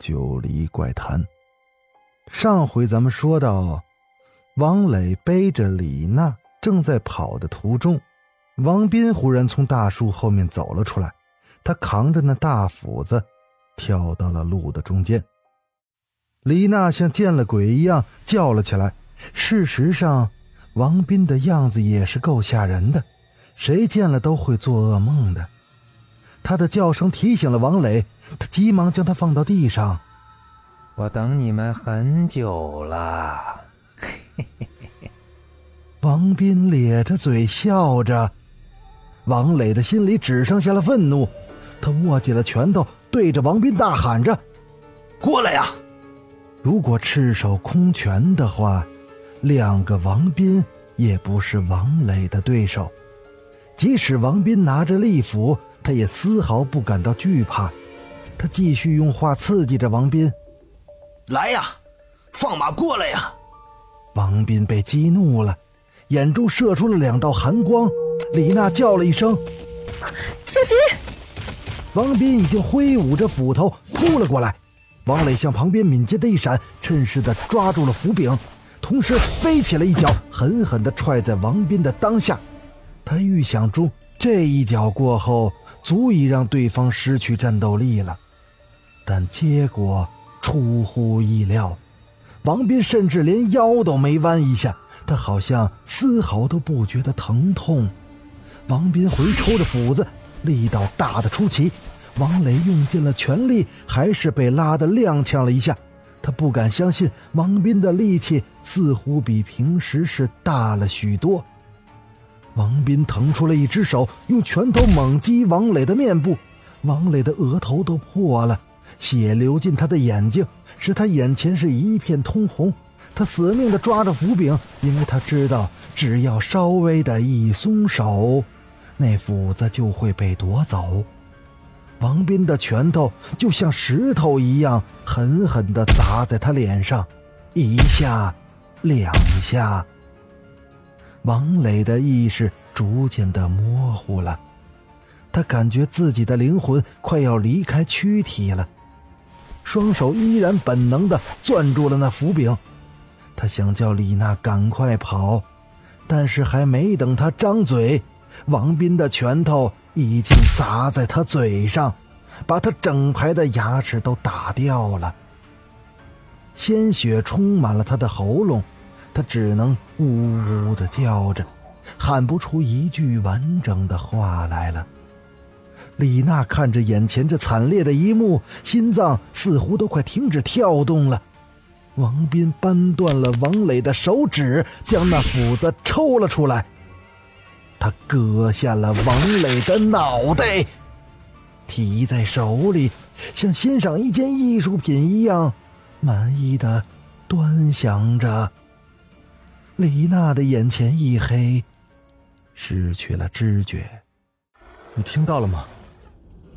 九黎怪谈》。上回咱们说到，王磊背着李娜正在跑的途中，王斌忽然从大树后面走了出来，他扛着那大斧子，跳到了路的中间。李娜像见了鬼一样叫了起来。事实上，王斌的样子也是够吓人的，谁见了都会做噩梦的。他的叫声提醒了王磊，他急忙将他放到地上。我等你们很久了。王斌咧着嘴笑着，王磊的心里只剩下了愤怒，他握紧了拳头，对着王斌大喊着：“过来呀！”如果赤手空拳的话，两个王斌也不是王磊的对手。即使王斌拿着利斧，他也丝毫不感到惧怕。他继续用话刺激着王斌。来呀，放马过来呀！王斌被激怒了，眼中射出了两道寒光。李娜叫了一声：“小心！”王斌已经挥舞着斧头扑了过来。王磊向旁边敏捷的一闪，趁势的抓住了斧柄，同时飞起了一脚，狠狠的踹在王斌的裆下。他预想中，这一脚过后，足以让对方失去战斗力了，但结果……出乎意料，王斌甚至连腰都没弯一下，他好像丝毫都不觉得疼痛。王斌回抽着斧子，力道大的出奇。王磊用尽了全力，还是被拉得踉跄了一下。他不敢相信，王斌的力气似乎比平时是大了许多。王斌腾出了一只手，用拳头猛击王磊的面部，王磊的额头都破了。血流进他的眼睛，使他眼前是一片通红。他死命的抓着斧柄，因为他知道，只要稍微的一松手，那斧子就会被夺走。王斌的拳头就像石头一样狠狠的砸在他脸上，一下，两下。王磊的意识逐渐的模糊了，他感觉自己的灵魂快要离开躯体了。双手依然本能的攥住了那斧柄，他想叫李娜赶快跑，但是还没等他张嘴，王斌的拳头已经砸在他嘴上，把他整排的牙齿都打掉了。鲜血充满了他的喉咙，他只能呜呜的叫着，喊不出一句完整的话来了。李娜看着眼前这惨烈的一幕，心脏似乎都快停止跳动了。王斌扳断了王磊的手指，将那斧子抽了出来。他割下了王磊的脑袋，提在手里，像欣赏一件艺术品一样，满意的端详着。李娜的眼前一黑，失去了知觉。你听到了吗？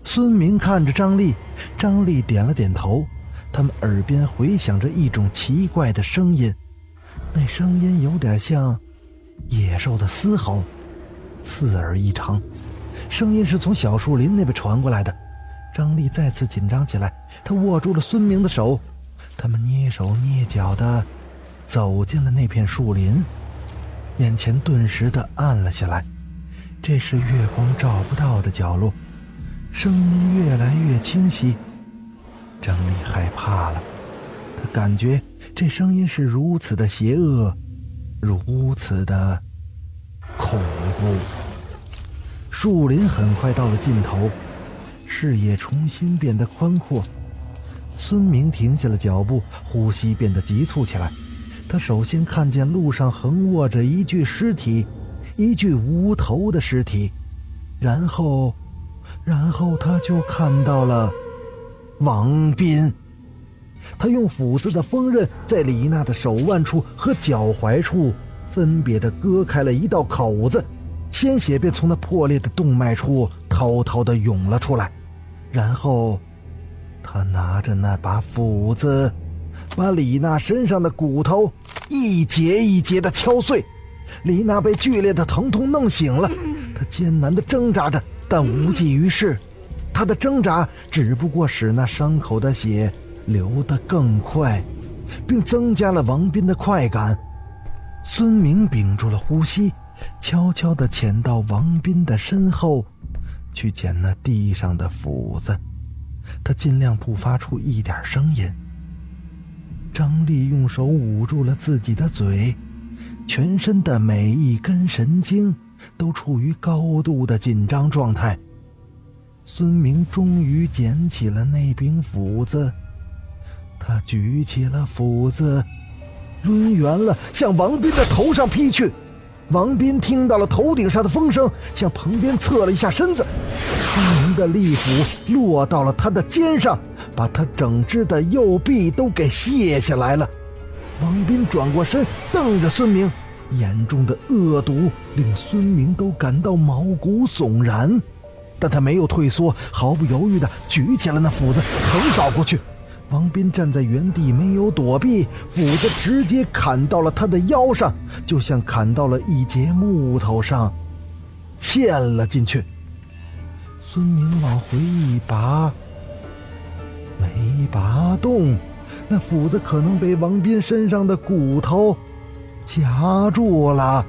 孙明看着张丽，张丽点了点头。他们耳边回响着一种奇怪的声音，那声音有点像野兽的嘶吼，刺耳异常。声音是从小树林那边传过来的。张丽再次紧张起来，她握住了孙明的手。他们蹑手蹑脚的走进了那片树林，眼前顿时的暗了下来。这是月光照不到的角落。声音越来越清晰，张丽害怕了。她感觉这声音是如此的邪恶，如此的恐怖。树林很快到了尽头，视野重新变得宽阔。孙明停下了脚步，呼吸变得急促起来。他首先看见路上横卧着一具尸体，一具无头的尸体，然后。然后他就看到了王斌，他用斧子的锋刃在李娜的手腕处和脚踝处分别的割开了一道口子，鲜血便从那破裂的动脉处滔滔的涌了出来。然后，他拿着那把斧子，把李娜身上的骨头一节一节的敲碎。李娜被剧烈的疼痛弄醒了，她艰难的挣扎着，但无济于事。她的挣扎只不过使那伤口的血流得更快，并增加了王斌的快感。孙明屏住了呼吸，悄悄地潜到王斌的身后，去捡那地上的斧子。他尽量不发出一点声音。张丽用手捂住了自己的嘴。全身的每一根神经都处于高度的紧张状态。孙明终于捡起了那柄斧子，他举起了斧子，抡圆了向王斌的头上劈去。王斌听到了头顶上的风声，向旁边侧了一下身子。孙明的利斧落到了他的肩上，把他整只的右臂都给卸下来了。王斌转过身，瞪着孙明，眼中的恶毒令孙明都感到毛骨悚然。但他没有退缩，毫不犹豫地举起了那斧子，横扫过去。王斌站在原地，没有躲避，斧子直接砍到了他的腰上，就像砍到了一截木头上，嵌了进去。孙明往回一拔，没拔动。那斧子可能被王斌身上的骨头夹住了，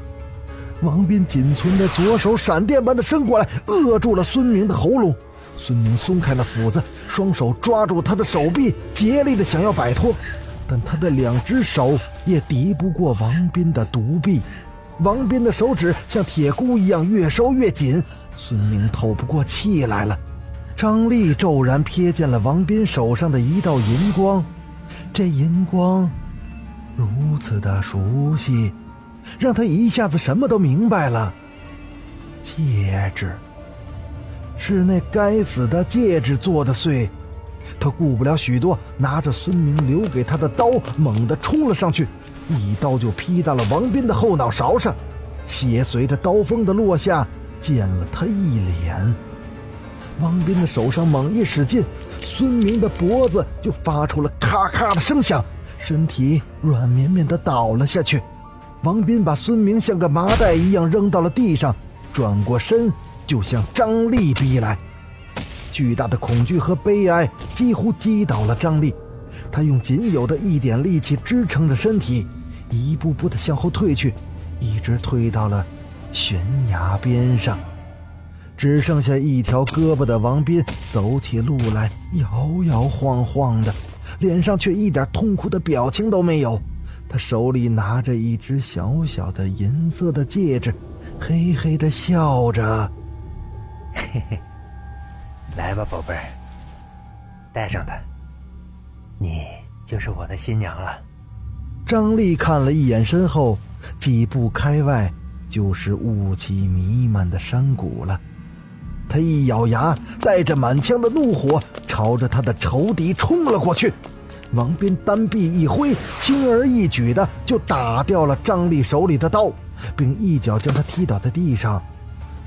王斌仅存的左手闪电般的伸过来，扼住了孙明的喉咙。孙明松开了斧子，双手抓住他的手臂，竭力的想要摆脱，但他的两只手也敌不过王斌的独臂。王斌的手指像铁箍一样越收越紧，孙明透不过气来了。张丽骤然瞥见了王斌手上的一道银光。这银光如此的熟悉，让他一下子什么都明白了。戒指，是那该死的戒指做的碎。他顾不了许多，拿着孙明留给他的刀，猛地冲了上去，一刀就劈到了王斌的后脑勺上，血随着刀锋的落下溅了他一脸。王斌的手上猛一使劲。孙明的脖子就发出了咔咔的声响，身体软绵绵的倒了下去。王斌把孙明像个麻袋一样扔到了地上，转过身就向张丽逼来。巨大的恐惧和悲哀几乎击倒了张丽，他用仅有的一点力气支撑着身体，一步步的向后退去，一直退到了悬崖边上。只剩下一条胳膊的王斌走起路来摇摇晃晃的，脸上却一点痛苦的表情都没有。他手里拿着一只小小的银色的戒指，嘿嘿的笑着：“嘿嘿，来吧，宝贝儿，带上它，你就是我的新娘了。”张丽看了一眼身后，几步开外就是雾气弥漫的山谷了。他一咬牙，带着满腔的怒火，朝着他的仇敌冲了过去。王斌单臂一挥，轻而易举的就打掉了张丽手里的刀，并一脚将他踢倒在地上。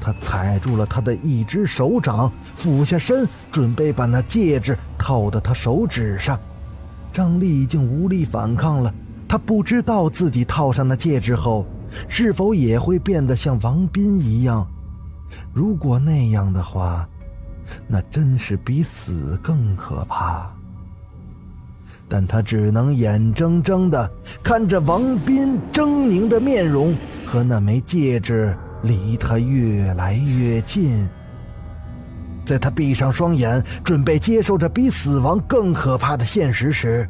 他踩住了他的一只手掌，俯下身准备把那戒指套到他手指上。张丽已经无力反抗了，他不知道自己套上那戒指后，是否也会变得像王斌一样。如果那样的话，那真是比死更可怕。但他只能眼睁睁的看着王斌狰狞的面容和那枚戒指离他越来越近。在他闭上双眼，准备接受着比死亡更可怕的现实时，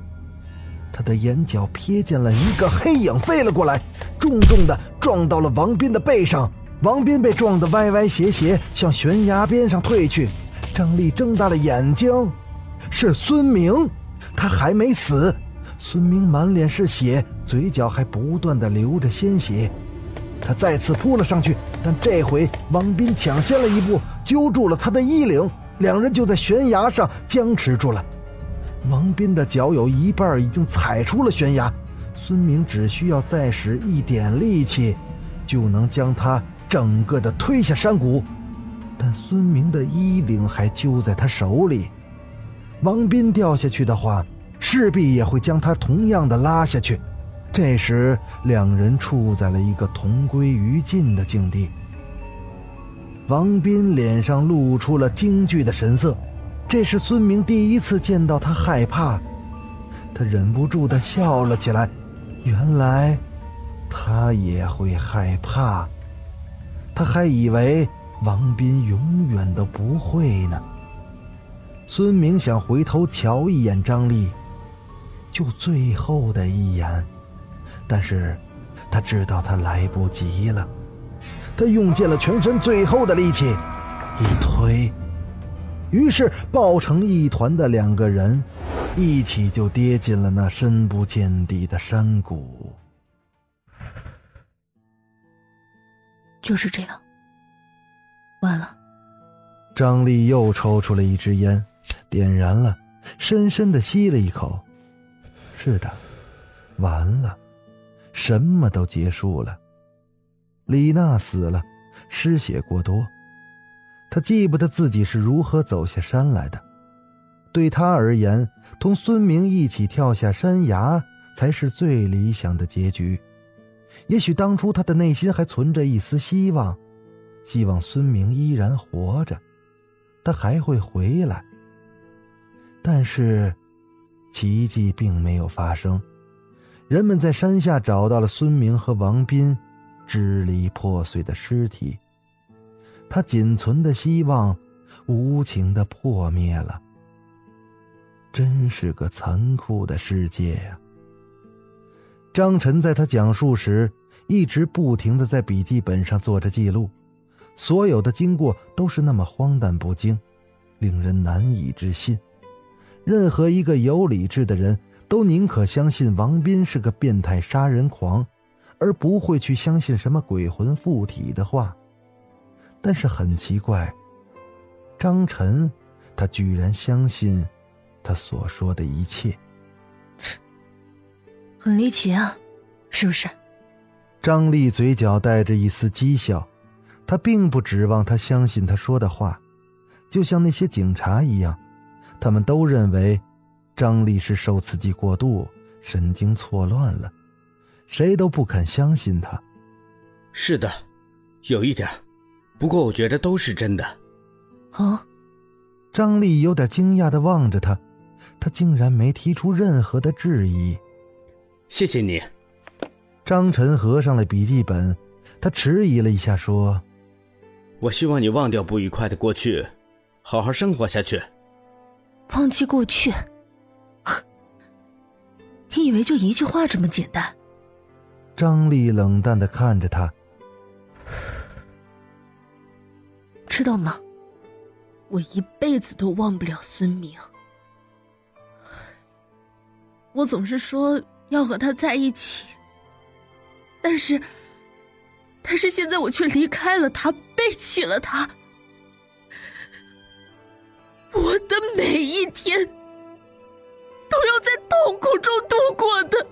他的眼角瞥见了一个黑影飞了过来，重重的撞到了王斌的背上。王斌被撞得歪歪斜斜，向悬崖边上退去。张丽睁大了眼睛，是孙明，他还没死。孙明满脸是血，嘴角还不断的流着鲜血。他再次扑了上去，但这回王斌抢先了一步，揪住了他的衣领，两人就在悬崖上僵持住了。王斌的脚有一半已经踩出了悬崖，孙明只需要再使一点力气，就能将他整个的推下山谷。但孙明的衣领还揪在他手里，王斌掉下去的话，势必也会将他同样的拉下去。这时，两人处在了一个同归于尽的境地。王斌脸上露出了惊惧的神色，这是孙明第一次见到他害怕，他忍不住的笑了起来。原来，他也会害怕，他还以为。王斌永远都不会呢。孙明想回头瞧一眼张丽，就最后的一眼，但是他知道他来不及了。他用尽了全身最后的力气，一推，于是抱成一团的两个人，一起就跌进了那深不见底的山谷。就是这样。完了，张丽又抽出了一支烟，点燃了，深深的吸了一口。是的，完了，什么都结束了。李娜死了，失血过多，她记不得自己是如何走下山来的。对她而言，同孙明一起跳下山崖才是最理想的结局。也许当初她的内心还存着一丝希望。希望孙明依然活着，他还会回来。但是，奇迹并没有发生。人们在山下找到了孙明和王斌支离破碎的尸体，他仅存的希望无情的破灭了。真是个残酷的世界呀！张晨在他讲述时，一直不停的在笔记本上做着记录。所有的经过都是那么荒诞不经，令人难以置信。任何一个有理智的人都宁可相信王斌是个变态杀人狂，而不会去相信什么鬼魂附体的话。但是很奇怪，张晨，他居然相信他所说的一切。很离奇啊，是不是？张丽嘴角带着一丝讥笑。她并不指望他相信他说的话，就像那些警察一样，他们都认为张丽是受刺激过度，神经错乱了，谁都不肯相信他。是的，有一点，不过我觉得都是真的。啊！张丽有点惊讶的望着他，他竟然没提出任何的质疑。谢谢你。张晨合上了笔记本，他迟疑了一下说。我希望你忘掉不愉快的过去，好好生活下去。忘记过去？你以为就一句话这么简单？张丽冷淡的看着他，知道吗？我一辈子都忘不了孙明。我总是说要和他在一起，但是。但是现在我却离开了他，背弃了他。我的每一天都要在痛苦中度过的，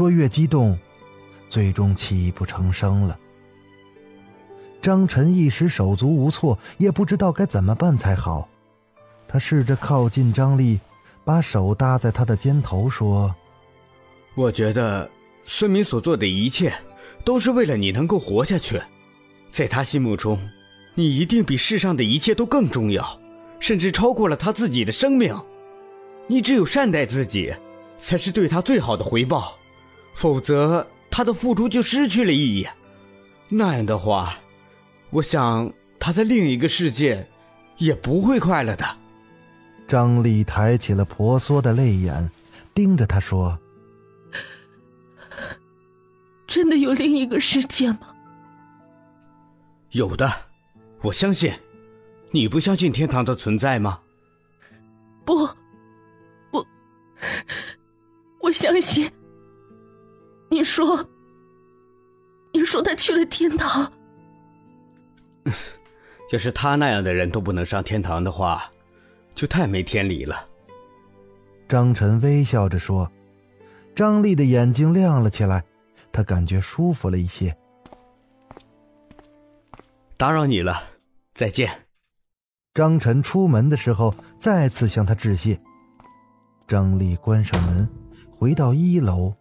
说越激动，最终泣不成声了。张晨一时手足无措，也不知道该怎么办才好。他试着靠近张丽，把手搭在他的肩头，说。我觉得孙明所做的一切，都是为了你能够活下去。在他心目中，你一定比世上的一切都更重要，甚至超过了他自己的生命。你只有善待自己，才是对他最好的回报。否则，他的付出就失去了意义。那样的话，我想他在另一个世界，也不会快乐的。张丽抬起了婆娑的泪眼，盯着他说：“ 真的有另一个世界吗？”“有的，我相信。你不相信天堂的存在吗？”“不，我，我相信。”“你说，你说他去了天堂？”“要是他那样的人都不能上天堂的话。”就太没天理了。张晨微笑着说：“张丽的眼睛亮了起来，他感觉舒服了一些。”打扰你了，再见。张晨出门的时候再次向他致谢。张丽关上门，回到一楼，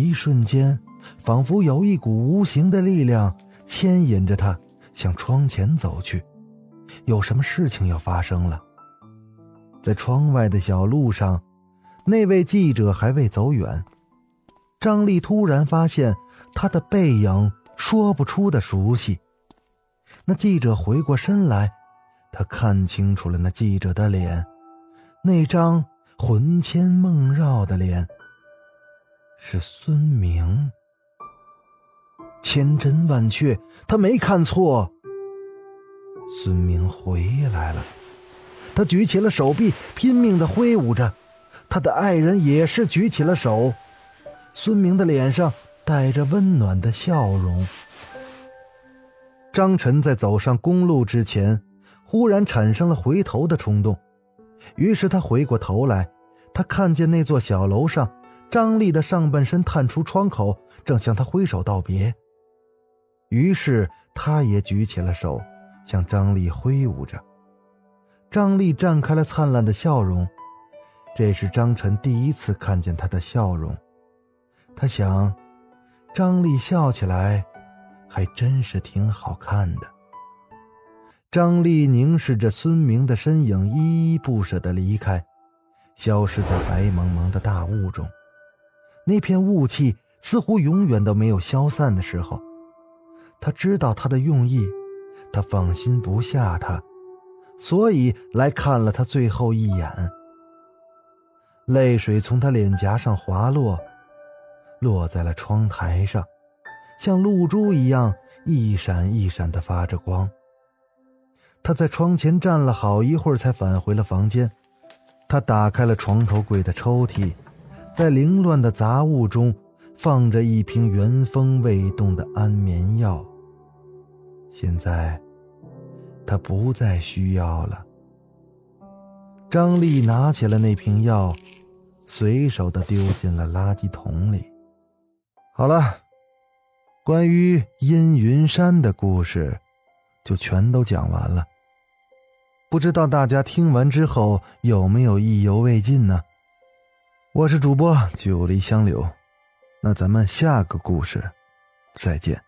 一瞬间，仿佛有一股无形的力量牵引着他向窗前走去，有什么事情要发生了。在窗外的小路上，那位记者还未走远，张丽突然发现他的背影说不出的熟悉。那记者回过身来，他看清楚了那记者的脸，那张魂牵梦绕的脸，是孙明。千真万确，他没看错，孙明回来了。他举起了手臂，拼命的挥舞着，他的爱人也是举起了手。孙明的脸上带着温暖的笑容。张晨在走上公路之前，忽然产生了回头的冲动，于是他回过头来，他看见那座小楼上，张丽的上半身探出窗口，正向他挥手道别。于是他也举起了手，向张丽挥舞着。张丽绽开了灿烂的笑容，这是张晨第一次看见她的笑容。他想，张丽笑起来，还真是挺好看的。张丽凝视着孙明的身影，依依不舍的离开，消失在白茫茫的大雾中。那片雾气似乎永远都没有消散的时候。他知道他的用意，他放心不下他。所以来看了他最后一眼。泪水从他脸颊上滑落，落在了窗台上，像露珠一样一闪一闪的发着光。他在窗前站了好一会儿，才返回了房间。他打开了床头柜的抽屉，在凌乱的杂物中放着一瓶原封未动的安眠药。现在。他不再需要了。张丽拿起了那瓶药，随手的丢进了垃圾桶里。好了，关于阴云山的故事，就全都讲完了。不知道大家听完之后有没有意犹未尽呢？我是主播九黎香柳，那咱们下个故事再见。